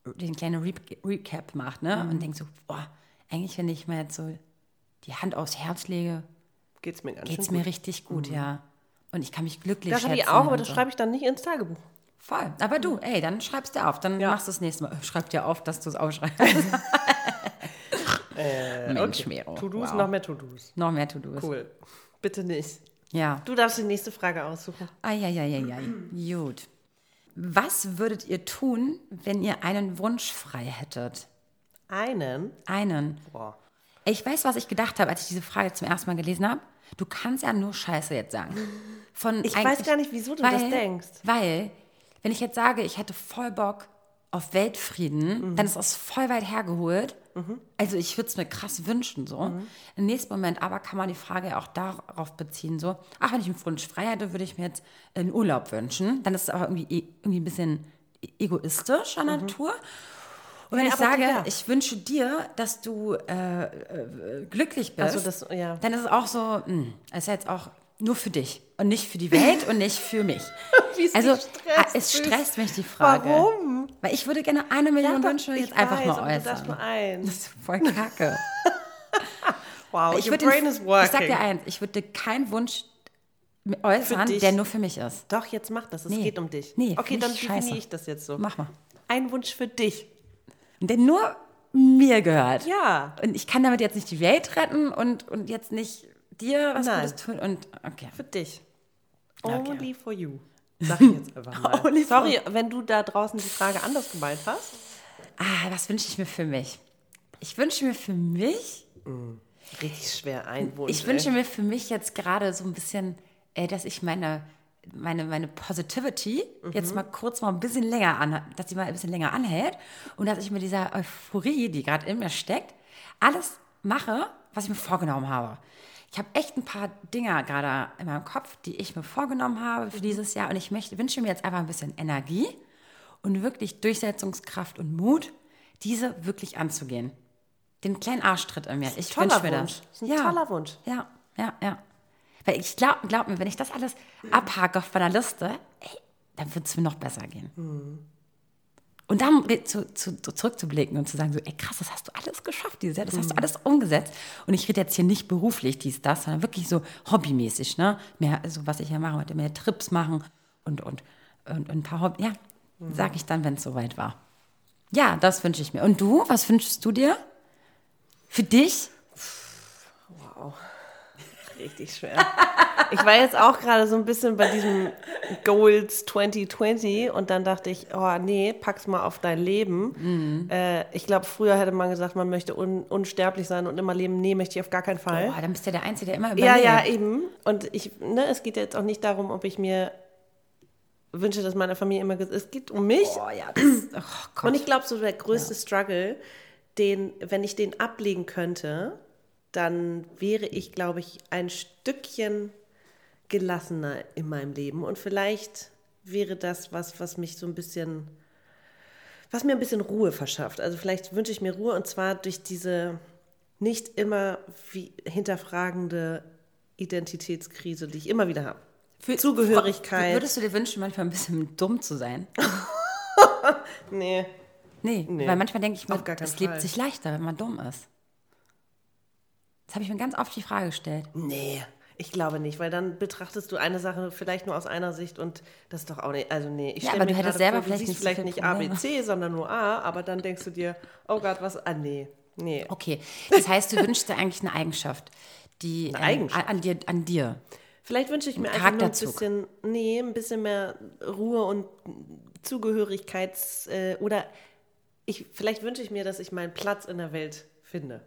den kleinen Re Recap macht ne? Mhm. und denkt so, boah, eigentlich, wenn ich mal jetzt so die Hand aufs Herz lege, Geht's mir ganz geht es schön mir gut. richtig gut, ja. Und ich kann mich glücklich Das habe schätzen. ich auch, aber das so. schreibe ich dann nicht ins Tagebuch. Voll. Aber du, ey, dann schreibst du auf. Dann Ja. machst du das nächste Mal. (laughs) Schreib dir auf, dass du es aufschreibst. (laughs) Mensch, Mero. To-Dos, wow. noch mehr To-Dos. Noch mehr To-Dos. Cool. Bitte nicht. Ja. Du darfst die nächste Frage aussuchen. Eieieiei. Gut. Was würdet ihr tun, wenn ihr einen Wunsch frei hättet? Einen. Einen. Boah. Ich weiß, was ich gedacht habe, als ich diese Frage zum ersten Mal gelesen habe. Du kannst ja nur Scheiße jetzt sagen. Von Ich weiß gar nicht, wieso du das denkst. Weil, wenn ich jetzt sage, ich hätte voll Bock auf Weltfrieden, Mhm. dann ist das voll weit hergeholt. Also ich würde es mir krass wünschen so. Mhm. Im nächsten Moment aber kann man die Frage auch darauf beziehen, so, ach, wenn ich einen Wunsch frei hätte, würde ich mir jetzt einen Urlaub wünschen. Dann ist es aber irgendwie, e- irgendwie ein bisschen egoistischer Natur. Und wenn Mhm. Ja, ich sage, ja. ich wünsche dir, dass du äh, äh, glücklich bist, Also das- ja. dann ist es auch so, mh, es ist jetzt auch nur für dich und nicht für die Welt und nicht für mich. (laughs) Es also stresst, es süß. stresst mich die Frage. Warum? Weil ich würde gerne eine Million Wünsche jetzt einfach weiß, mal du darfst äußern. nur eins. Das ist voll kacke. (laughs) Wow, Ich your brain den- is working. Ich sag dir eins, ich würde keinen Wunsch äußern, der nur für mich ist. Doch, jetzt mach das. Es Nee. geht um dich. Nee, okay, dann definiere ich das jetzt so. Mach mal. Ein Wunsch für dich. Der nur mir gehört. Ja. Und ich kann damit jetzt nicht die Welt retten und, und jetzt nicht dir was Nein. Gutes tun. Und okay. Für dich. Okay. Only for you. Sag ich (laughs) jetzt einfach mal. Only Sorry, wenn du da draußen die Frage anders gemeint hast. Ah, was wünsche ich mir für mich? Ich wünsche mir für mich Richtig schwer ein Wunsch. Ich wünsche mir für mich jetzt gerade so ein bisschen, äh, dass ich meine, meine, meine Positivity jetzt mal kurz mal ein bisschen länger an, dass sie mal ein bisschen länger anhält und dass ich mit dieser Euphorie, die gerade in mir steckt, alles mache, was ich mir vorgenommen habe. Ich habe echt ein paar Dinger gerade in meinem Kopf, die ich mir vorgenommen habe für dieses Jahr und ich möchte, wünsche mir jetzt einfach ein bisschen Energie und wirklich Durchsetzungskraft und Mut, diese wirklich anzugehen. Den kleinen Arschtritt in mir. Ich wünsche mir Wunsch. das. Das ist ein toller Wunsch. Ja, ja, ja. Weil ich glaube, glaub mir, wenn ich das alles abhake auf meiner Liste, ey, dann wird es mir noch besser gehen. Und dann zu, zu, zu zurückzublicken und zu sagen, so, ey krass, das hast du alles geschafft dieses Jahr, das hast du alles umgesetzt. Und ich rede jetzt hier nicht beruflich dies, das, sondern wirklich so hobbymäßig, ne? Mehr, also was ich ja mache, heute mehr Trips machen und, und, und, und ein paar Hobby, ja, sage ich dann, wenn es soweit war. Ja, das wünsche ich mir. Und du, was wünschst du dir? Für dich? Richtig schwer. Ich war jetzt auch gerade so ein bisschen bei diesem Goals 2020 und dann dachte ich, oh nee, pack's mal auf dein Leben. Äh, ich glaube, früher hätte man gesagt, man möchte un unsterblich sein und immer leben. Nee, möchte ich auf gar keinen Fall. Boah, dann bist du der Einzige, der immer Ja, überlebt. ja, eben. Und ich, ne, es geht jetzt auch nicht darum, ob ich mir wünsche, dass meine Familie immer Es geht um mich. Boah, ja, das, (clears throat) oh. Und ich glaube, so der größte Struggle, den, wenn ich den ablegen könnte, dann wäre ich, glaube ich, ein Stückchen gelassener in meinem Leben. Und vielleicht wäre das was, was mich so ein bisschen, was mir ein bisschen Ruhe verschafft. Also vielleicht wünsche ich mir Ruhe und zwar durch diese nicht immer wie hinterfragende Identitätskrise, die ich immer wieder habe. Für- Zugehörigkeit. Würdest du dir wünschen, manchmal ein bisschen dumm zu sein? (laughs) Nee. Nee, Nee, weil manchmal denke ich mir, es lebt sich leichter, wenn man dumm ist. Das habe ich mir ganz oft die Frage gestellt. Nee, ich glaube nicht, weil dann betrachtest du eine Sache vielleicht nur aus einer Sicht und das ist doch auch nicht, also nee, ich Ja, aber du hättest selber vor, vielleicht du siehst vielleicht viel nicht Probleme. A, B, C, sondern nur A, aber dann denkst du dir, oh Gott, was, ah nee, nee. Okay, das heißt, du wünschst dir eigentlich eine Eigenschaft, die Eine ähm, Eigenschaft? An, dir, an dir. Vielleicht wünsche ich mir einfach nur ein bisschen, nee, ein bisschen mehr Ruhe und Zugehörigkeits- äh, oder ich, vielleicht wünsche ich mir, dass ich meinen Platz in der Welt finde.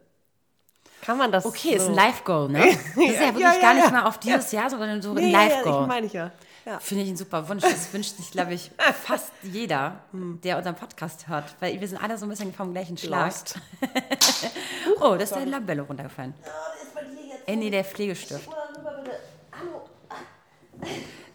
Kann man das Okay, ist so? ein Life-Goal, ne? (laughs) Das ist ja wirklich Ja, ja, gar nicht ja. mal auf dieses Jahr, sondern so ein Nee, ja, ja, meine ich ja. ja. Finde ich einen super Wunsch. Das wünscht sich, glaube ich, (laughs) fast jeder, der unseren Podcast hört. Weil wir sind alle so ein bisschen vom gleichen Schlag. (laughs) Oh, da ist der Labello runtergefallen. Ey, nee, der Pflegestift.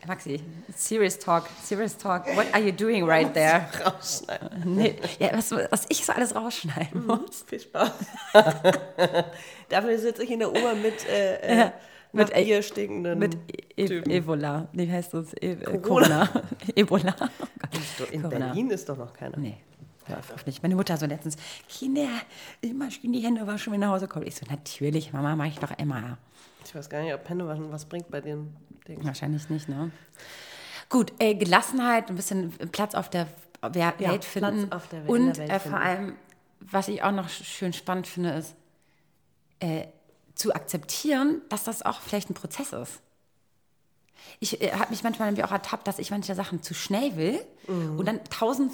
Maxi, serious talk, serious talk. What are you doing right there? Rausschneiden. (laughs) Nee, ja, was, was ich so alles rausschneiden muss. Viel Spaß. (laughs) Dafür sitze ich in der Oma mit, äh, äh, Ja, mit äh, Bier stinkenden Mit e Typen. Ebola. Nee, wie heißt das? E äh, Corona. Corona. (laughs) Ebola. Oh. In Corona. Berlin ist doch noch keiner. Nee. auf nicht. Meine Mutter so letztens, Kinder, immer schön die Hände waschen, wenn ihr nach Hause kommt. Ich so, natürlich, Mama, mache ich doch immer. Ich weiß gar nicht, ob Händewaschen was bringt bei den Dingen. Wahrscheinlich nicht, ne? Gut, äh, Gelassenheit, ein bisschen Platz auf der Wer- Ja, Welt finden. Platz auf der Welt- Und der Welt äh, vor allem, was ich auch noch sch- schön spannend finde, ist, äh, zu akzeptieren, dass das auch vielleicht ein Prozess ist. Ich äh, habe mich manchmal nämlich auch ertappt, dass ich manche Sachen zu schnell will Mhm. und dann tausend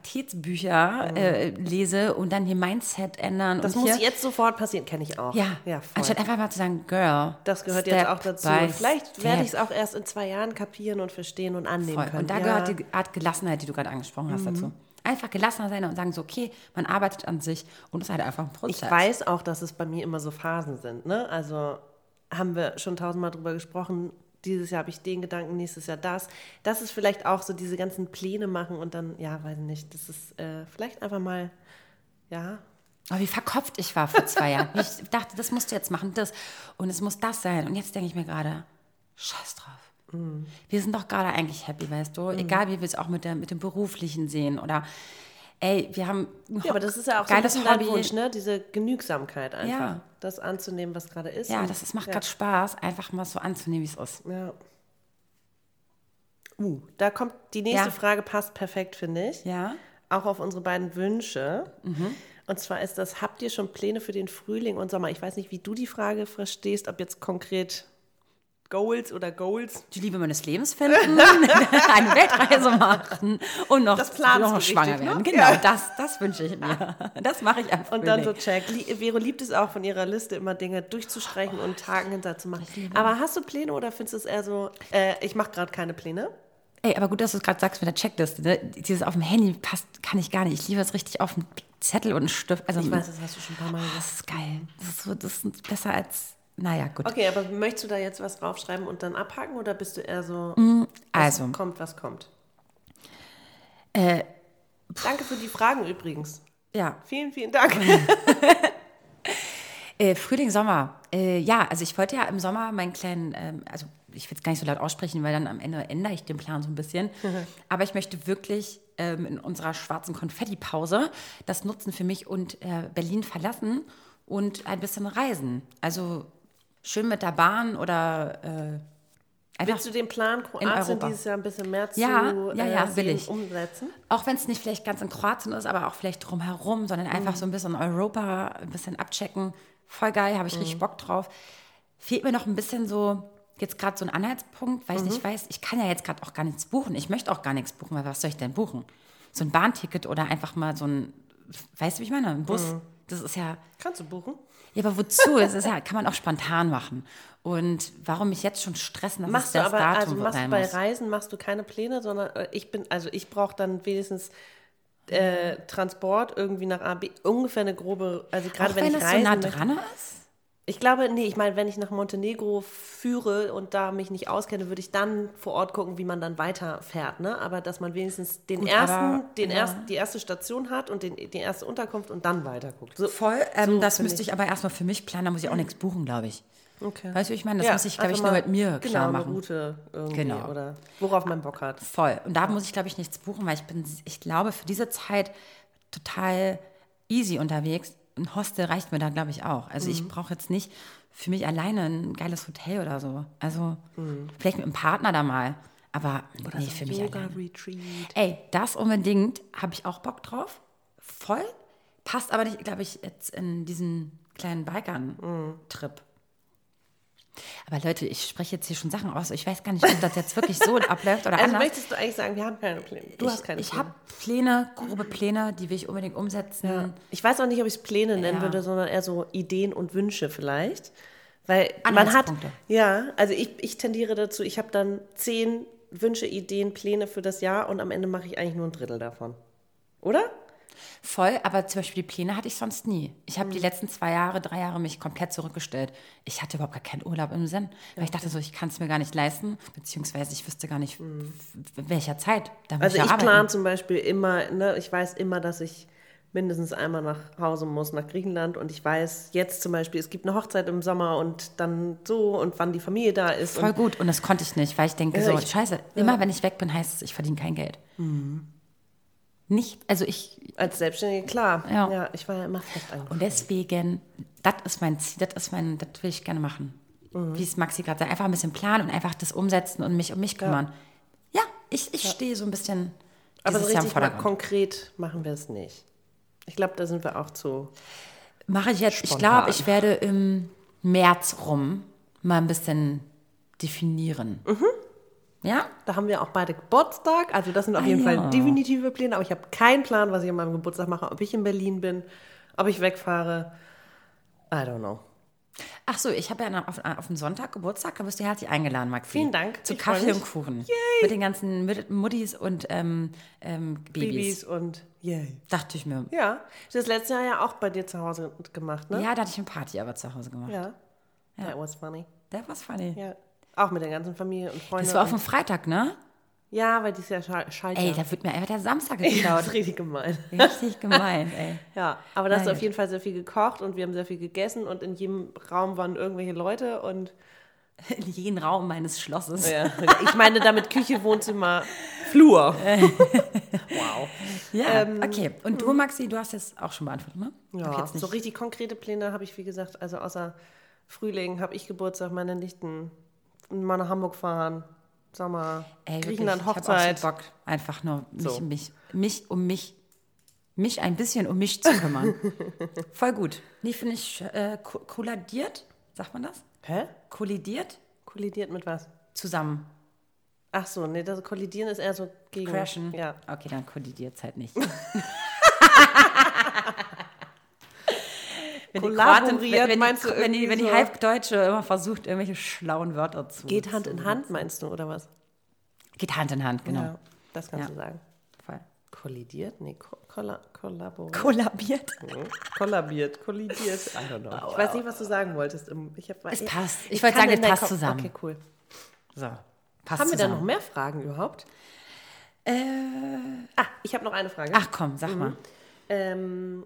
Spiritualitätsbücher äh, lese und dann ihr Mindset ändern. Mhm. Das muss hier, jetzt sofort passieren, kenne ich auch. Ja, ja voll. anstatt einfach mal zu sagen, Girl. Das gehört jetzt auch dazu. vielleicht werde ich es auch erst in zwei Jahren kapieren und verstehen und annehmen Voll. können. Und da ja. Mhm. gehört die Art Gelassenheit, die du gerade angesprochen hast, dazu. Einfach gelassener sein und sagen so, okay, man arbeitet an sich und es ist halt einfach ein Prozess. Ich weiß auch, dass es bei mir immer so Phasen sind. Ne? Also haben wir schon tausendmal drüber gesprochen. Dieses Jahr habe ich den Gedanken, nächstes Jahr das. Das ist vielleicht auch so diese ganzen Pläne machen und dann, ja, weiß nicht, das ist äh, vielleicht einfach mal, ja, Aber wie verkopft ich war vor zwei Jahren. Ich dachte, das musst du jetzt machen, das. Und es muss das sein. Und jetzt denke ich mir gerade, scheiß drauf. Mhm. Wir sind doch gerade eigentlich happy, weißt du? Egal, wie wir es auch mit, der, mit dem Beruflichen sehen. Oder, ey, wir haben ein Ja, aber das ist ja auch so ein. Wunsch, ne? Diese Genügsamkeit einfach. Ja. Das anzunehmen, was gerade ist. Ja, das ist, macht ja. gerade Spaß, einfach mal so anzunehmen, wie es ist. Ja. Uh, da kommt die nächste Ja. Frage, passt perfekt, finde ich. Ja? Auch auf unsere beiden Wünsche. Mhm. Und zwar ist das, habt ihr schon Pläne für den Frühling und Sommer? Ich weiß nicht, wie du die Frage verstehst, ob jetzt konkret Goals oder Goals. die Liebe meines Lebens finden, (laughs) eine Weltreise machen und noch, noch du richtig, schwanger ne? werden. Genau, das, das wünsche ich mir. (laughs) Das mache ich einfach. Und dann so check. Vero liebt es auch, von ihrer Liste immer Dinge durchzustreichen und Tagen hinter zu machen. Aber hast du Pläne oder findest du es eher so, äh, ich mache gerade keine Pläne? Ey, aber gut, dass du es gerade sagst mit der Checkliste. Ne? Dieses auf dem Handy passt, kann ich gar nicht. Ich liebe es richtig auf einen Zettel und einen Stift. Also, Ich weiß, das hast du schon ein paar Mal gesagt. das ist geil. Das ist, so, das ist besser als, naja, gut. Okay, aber möchtest du da jetzt was draufschreiben und dann abhaken oder bist du eher so, also, was kommt, was kommt? äh, Danke für die Fragen übrigens. ja, Vielen, vielen Dank. (laughs) Äh, Frühling, Sommer. Äh, ja, also ich wollte ja im Sommer meinen kleinen, ähm, also ich will es gar nicht so laut aussprechen, weil dann am Ende ändere ich den Plan so ein bisschen. (laughs) Aber ich möchte wirklich ähm, in unserer schwarzen Konfetti-Pause das nutzen für mich und äh, Berlin verlassen und ein bisschen reisen. Also schön mit der Bahn oder äh, einfach, Willst du den Plan, Kroatien dieses Jahr ein bisschen mehr zu Ja, ja, ja, äh, will ich. umsetzen? auch wenn es nicht vielleicht ganz in Kroatien ist, aber auch vielleicht drumherum, sondern einfach so ein bisschen Europa, ein bisschen abchecken. Voll geil, habe ich richtig Bock drauf. Fehlt mir noch ein bisschen so, jetzt gerade so ein Anhaltspunkt, weil ich nicht weiß, ich kann ja jetzt gerade auch gar nichts buchen. Ich möchte auch gar nichts buchen, weil was soll ich denn buchen? So ein Bahnticket oder einfach mal so ein, weißt du, wie ich meine? Ein Bus. Das ist ja, Kannst du buchen? Ja, aber wozu? Das ist ja, kann man auch spontan machen. Und warum mich jetzt schon stressen, dass es Machst du das aber, Datum also machst du sein bei muss? Reisen machst du keine Pläne, sondern äh, ich bin, also ich brauche dann wenigstens äh, Transport irgendwie nach A, B, ungefähr eine grobe, also gerade wenn, wenn ich es so reisen nah dran ist? Ich glaube, nee, ich meine, wenn ich nach Montenegro führe und da mich nicht auskenne, würde ich dann vor Ort gucken, wie man dann weiterfährt, ne? Aber dass man wenigstens den Gut, ersten, aber- den ja. ersten, die erste Station hat und den, die erste Unterkunft und dann weiter guckt. So, Voll, ähm, so das müsste ich aber erstmal für mich planen, da muss ich auch nichts buchen, glaube ich. Okay. Weißt du, wie ich meine? Das Ja, muss ich, glaube ich, nur mit mir genau, klar eine machen. Route irgendwie Genau. oder worauf man Bock hat. Voll. Und da muss ich, glaube ich, nichts buchen, weil ich bin, ich glaube, für diese Zeit total easy unterwegs. Ein Hostel reicht mir da, glaube ich, auch. Also Mhm. ich brauche jetzt nicht für mich alleine ein geiles Hotel oder so. Also Mhm. vielleicht mit einem Partner da mal. Aber nee, für mich alleine. Yoga-Retreat. Ey, das unbedingt, habe ich auch Bock drauf. Voll. Passt aber nicht, glaube ich, jetzt in diesen kleinen Bikern-Trip. Aber Leute, ich spreche jetzt hier schon Sachen aus. Ich weiß gar nicht, ob das jetzt wirklich so (laughs) abläuft oder Also anders. möchtest du eigentlich sagen, wir haben keine Pläne? Du ich hast keine ich Pläne. habe Pläne, grobe Pläne, die will ich unbedingt umsetzen. Ich weiß auch nicht, ob ich es Pläne nennen Ja. würde, sondern eher so Ideen und Wünsche vielleicht. Weil man hat, ja, also ich, ich tendiere dazu, ich habe dann zehn Wünsche, Ideen, Pläne für das Jahr und am Ende mache ich eigentlich nur ein Drittel davon. Oder? Voll, aber zum Beispiel die Pläne hatte ich sonst nie. Ich habe die Mhm. letzten zwei Jahre, drei Jahre mich komplett zurückgestellt. Ich hatte überhaupt gar keinen Urlaub im Sinn, weil ich dachte so, ich kann es mir gar nicht leisten, beziehungsweise ich wüsste gar nicht, w- welcher Zeit. Also ja ich arbeiten. plane zum Beispiel immer, ne, ich weiß immer, dass ich mindestens einmal nach Hause muss, nach Griechenland und ich weiß jetzt zum Beispiel, es gibt eine Hochzeit im Sommer und dann so und wann die Familie da ist. Voll und gut und das konnte ich nicht, weil ich denke Ja, so, ich- scheiße, immer wenn ich weg bin, heißt es, ich verdiene kein Geld. Nicht, also ich, Als Selbstständige, klar. Ja. ja ich war ja immer fest und deswegen, das ist mein Ziel, das ist mein, das will ich gerne machen. Mhm. Wie es Maxi gerade sagt, einfach ein bisschen planen und einfach das umsetzen und mich um mich kümmern. Ja, ich, ich stehe so ein bisschen Aber so richtig mal konkret machen wir es nicht. Ich glaube, da sind wir auch zu. Mache ich jetzt, ich Spontan. glaube, ich werde im März rum mal ein bisschen definieren. Mhm. Ja? Da haben wir auch beide Geburtstag. Also das sind auf Ah, jeden ja. Fall definitive Pläne. Aber ich habe keinen Plan, was ich an meinem Geburtstag mache. Ob ich in Berlin bin, ob ich wegfahre. I don't know. Ach so, ich habe ja auf, auf den Sonntag Geburtstag, da bist du herzlich eingeladen, Maxi. Vielen Dank, Zu ich Kaffee und Kuchen. Mit den ganzen Mut- Muttis und ähm, ähm, Babys. Babys und yay. Dachte ich mir. Ja, das letzte Jahr ja auch bei dir zu Hause gemacht, ne? Ja, da hatte ich eine Party aber zu Hause gemacht. Ja. That was funny. Der war funny. Ja. Auch mit der ganzen Familie und Freunden. Das war auf dem Freitag, ne? ja, weil die ist ja Schalter. Ey, da wird mir einfach der Samstag (laughs) ja, das geklaut. ist richtig gemein. Richtig gemein, ey. Ja, aber da hast du auf jeden Fall sehr viel gekocht und wir haben sehr viel gegessen und in jedem Raum waren irgendwelche Leute und (laughs) In jeden Raum meines Schlosses. ja, ich meine damit Küche, Wohnzimmer, Flur. (laughs) wow. Ja, okay. Und du, Maxi, du hast jetzt auch schon beantwortet, ne? Ja, so richtig konkrete Pläne habe ich, wie gesagt, also außer Frühling habe ich Geburtstag, meine Nichten mal nach Hamburg fahren, Sommer, Ey, Griechenland, wirklich, Ich hab Hochzeit. auch so Bock, einfach nur mich, So. mich, mich um mich, mich ein bisschen um mich zu kümmern. (laughs) Voll gut. Nee, finde ich äh, ko- kolladiert, sagt man das? Hä? Kollidiert? Kollidiert mit was? Zusammen. Ach so, nee, das Kollidieren ist eher so gegen. Crashen. Ja. Okay, dann kollidiert es halt nicht. (laughs) wenn die Kroatin, wenn, wenn, meinst die, du wenn, die, wenn die? Halbdeutsche immer versucht, irgendwelche schlauen Wörter zu. Geht Hand in Hand, meinst du, oder was? Geht Hand in Hand, genau. Ja, das kannst Ja. du sagen. Voll. Kollidiert? Nee, ko kolla kollaboriert. Kollabiert. (laughs) Kollabiert, kollidiert. I don't know. Ich weiß nicht, was du sagen wolltest. Ich hab, Es ich- passt. Ich ich wollte sagen, es passt Kopf- zusammen. Okay, cool. So. Passt Haben wir da zusammen. noch mehr Fragen überhaupt? Äh, Ah, ich habe noch eine Frage. ach komm, sag mal. Ähm,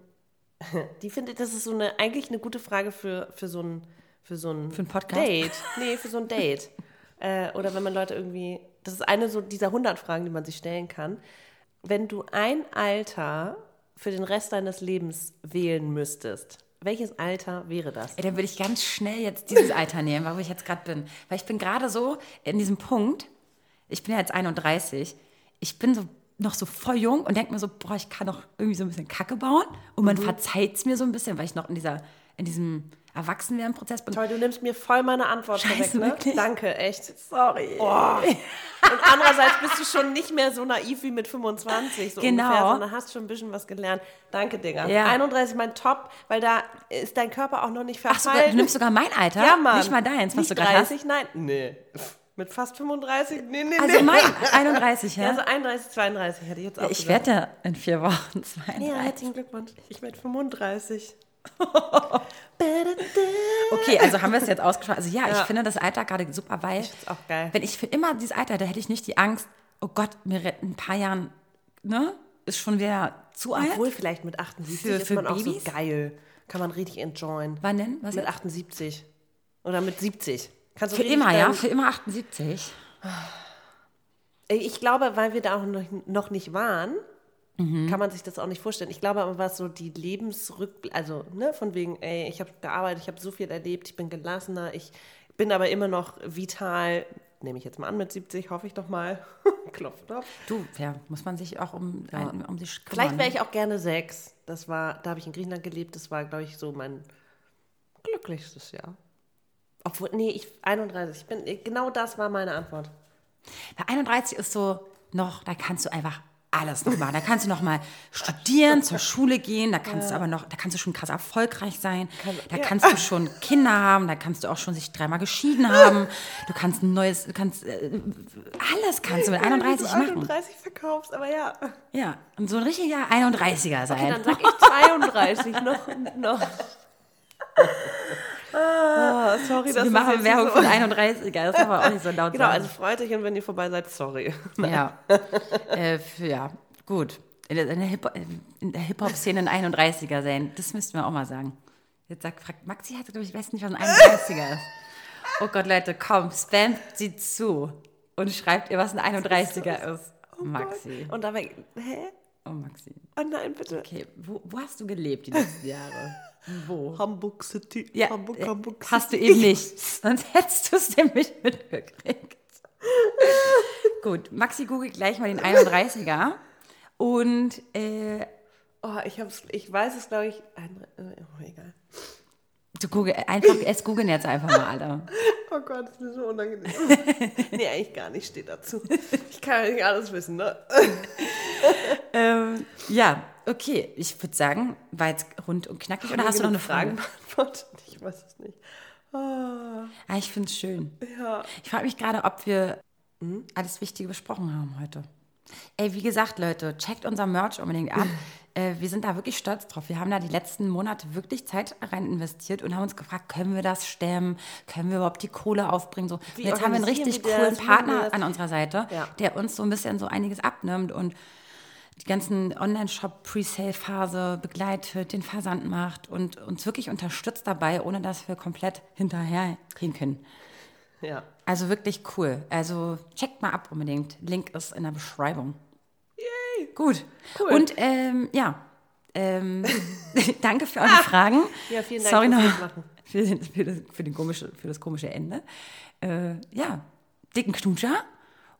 (laughs) die finde ich, das ist so eine, eigentlich eine gute Frage für, für so ein, für so ein, Für einen Podcast? Date. Nee, für so ein Date. (laughs) äh, oder wenn man Leute irgendwie, das ist eine so dieser 100 Fragen, die man sich stellen kann. Wenn du ein Alter für den Rest deines Lebens wählen müsstest, welches Alter wäre das? Ey, dann würde ich ganz schnell jetzt dieses Alter nehmen, wo ich jetzt gerade bin. Weil ich bin gerade so in diesem Punkt, ich bin ja jetzt 31, ich bin so noch so voll jung und denke mir so, boah, ich kann doch irgendwie so ein bisschen Kacke bauen. Und man verzeiht es mir so ein bisschen, weil ich noch in, dieser, in diesem Erwachsenwerden-Prozess bin. Toll, du nimmst mir voll meine Antwort Scheiße, vorweg, ne? wirklich? Danke, echt. Sorry. Und andererseits bist du schon nicht mehr so naiv wie mit 25, so Genau. ungefähr, sondern hast schon ein bisschen was gelernt. Danke, Digga. Ja. 31 mein Top, weil da ist dein Körper auch noch nicht Ach so, verfallen. du nimmst sogar mein Alter? ja, Mann. Nicht mal deins, was nicht du gerade hast? 30, nein. Nee. Mit fast 35? Nee, nee, Also nee. mein (laughs) 31, Ja, ja? also 31, 32 hätte ich jetzt auch ich gesagt. werde ja in vier Wochen 32. Ja, herzlichen Glückwunsch. Ich werde 35. (laughs) Okay, also haben wir es jetzt ausgesprochen. Also ja, ich Ja. finde das Alter gerade super, weil find's auch geil. wenn ich für immer dieses Alter, da hätte ich nicht die Angst, oh Gott, mir in ein paar Jahren, ne, ist schon wieder zu alt. Obwohl vielleicht mit 78 Für- ist für man auch Babys? so geil. Kann man richtig enjoyen. Wann denn? Was Mit jetzt? 78. Oder mit 70. Kannst du Für immer, ja, für immer 78. Ich glaube, weil wir da auch noch, nicht waren, Mhm. kann man sich das auch nicht vorstellen. Ich glaube aber, was so die Lebensrückblick, also ne, von wegen, ey, ich habe gearbeitet, ich habe so viel erlebt, ich bin gelassener, ich bin aber immer noch vital, nehme ich jetzt mal an mit 70, hoffe ich doch mal. (laughs) Klopf, klopf. Du, ja, muss man sich auch um, ein, um sich kümmern. Vielleicht wäre ich auch gerne sechs. Das war, da habe ich in Griechenland gelebt, das war, glaube ich, so mein glücklichstes Jahr. Obwohl, nee, ich 31. Ich bin, genau das war meine Antwort. Bei 31 ist so noch, da kannst du einfach alles noch machen. Da kannst du noch mal studieren, zur Schule gehen, da kannst du aber noch, da kannst du schon krass erfolgreich sein, da ja. kannst du schon Kinder haben, da kannst du auch schon sich dreimal geschieden haben, du kannst ein neues, du kannst, äh, alles kannst du mit 31 Wenn du machen. 31 verkaufst, aber ja. Ja, und so ein richtiger 31er sein. Okay, dann sag ich 32 noch. noch. (laughs) Ah, sorry, dass Wir machen Werbung so- für 31er, das man auch nicht so laut Genau, also freut euch und wenn ihr vorbei seid, sorry. Ja, (laughs) äh, ja, gut. In der, der in Hip-Hop-Szene ein 31er sein, das müssten wir auch mal sagen. Jetzt sagt, fragt Maxi hat, glaube ich, weiß nicht, was ein 31er ist. Oh Gott, Leute, komm, spamt sie zu und schreibt ihr, was ein 31er ist. Maxi. Und dabei, hä? Oh, Maxi. Oh nein, bitte. Okay, wo, wo hast du gelebt die letzten Jahre? (laughs) Wo? Hamburg City. Ja, Hamburg, äh, Hamburg City. hast du eben nicht. (laughs) Sonst hättest du es nämlich mitgekriegt. (laughs) Gut, Maxi googelt gleich mal den 31er. Und äh, Oh, ich, hab's, ich weiß es, glaube ich. Ein, äh, oh, egal. du google einfach, es googeln jetzt einfach mal alle. Oh Gott, das ist mir so unangenehm. (laughs) nee, eigentlich gar nicht, steht dazu. Ich kann ja nicht alles wissen, ne? (laughs) Ähm, ja, okay. Ich würde sagen, war jetzt rund und knackig. Oder hast du noch eine Frage? beantwortet? Ich weiß es nicht. Ah, Ah, ich finde es schön. ja. Ich frage mich gerade, ob wir alles Wichtige besprochen haben heute. Ey, wie gesagt, Leute, checkt unser Merch unbedingt ab. (laughs) äh, wir sind da wirklich stolz drauf. Wir haben da die letzten Monate wirklich Zeit rein investiert und haben uns gefragt, können wir das stemmen? Können wir überhaupt die Kohle aufbringen? So, jetzt haben wir einen richtig coolen Partner an unserer Seite, Ja. der uns so ein bisschen so einiges abnimmt und die ganzen Online-Shop-Presale-Phase begleitet, den Versand macht und uns wirklich unterstützt dabei, ohne dass wir komplett hinterhergehen können. Ja. Also wirklich cool. Also checkt mal ab unbedingt. Link ist in der Beschreibung. Gut. Cool. Und ähm, ja, ähm, (laughs) danke für eure Fragen. Ja, vielen Dank Sorry noch für, für, das, für, den komische, für das komische Ende. Äh, ja, dicken Knutscher.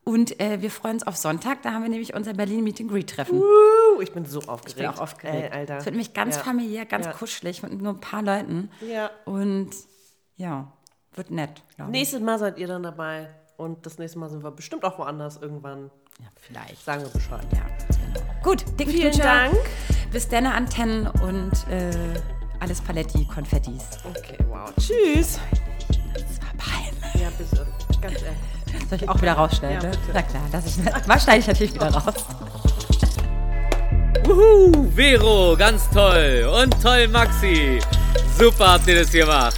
Und äh, wir freuen uns auf Sonntag. Da haben wir nämlich unser Berlin Meet and Greet Treffen. Uh, ich bin so aufgeregt. Ich bin auch aufgeregt. Ey, Alter. Es wird nämlich ganz ja. familiär, ganz Ja. kuschelig mit nur ein paar Leuten. Ja. Und ja, wird nett. Nächstes Mal seid ihr dann dabei. Und das nächste Mal sind wir bestimmt auch woanders irgendwann. Ja, vielleicht. Sagen wir Bescheid. Ja. Gut, dicken Vielen Knutscher. Dank. Bis dann, Antennen und äh, alles Paletti, Konfettis. Okay, wow. Tschüss. Das war peinlich. Ja, bitte. Ganz ehrlich. Soll ich auch wieder rausschneiden? Ja, ne? Na klar, das ich, was schneide ich natürlich wieder raus. Wuhu, Vero, ganz toll. Und toll, Maxi. Super habt ihr das gemacht.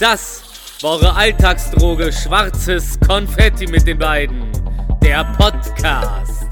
Das war eure Alltagsdroge Schwarzes Konfetti mit den beiden. Der Podcast.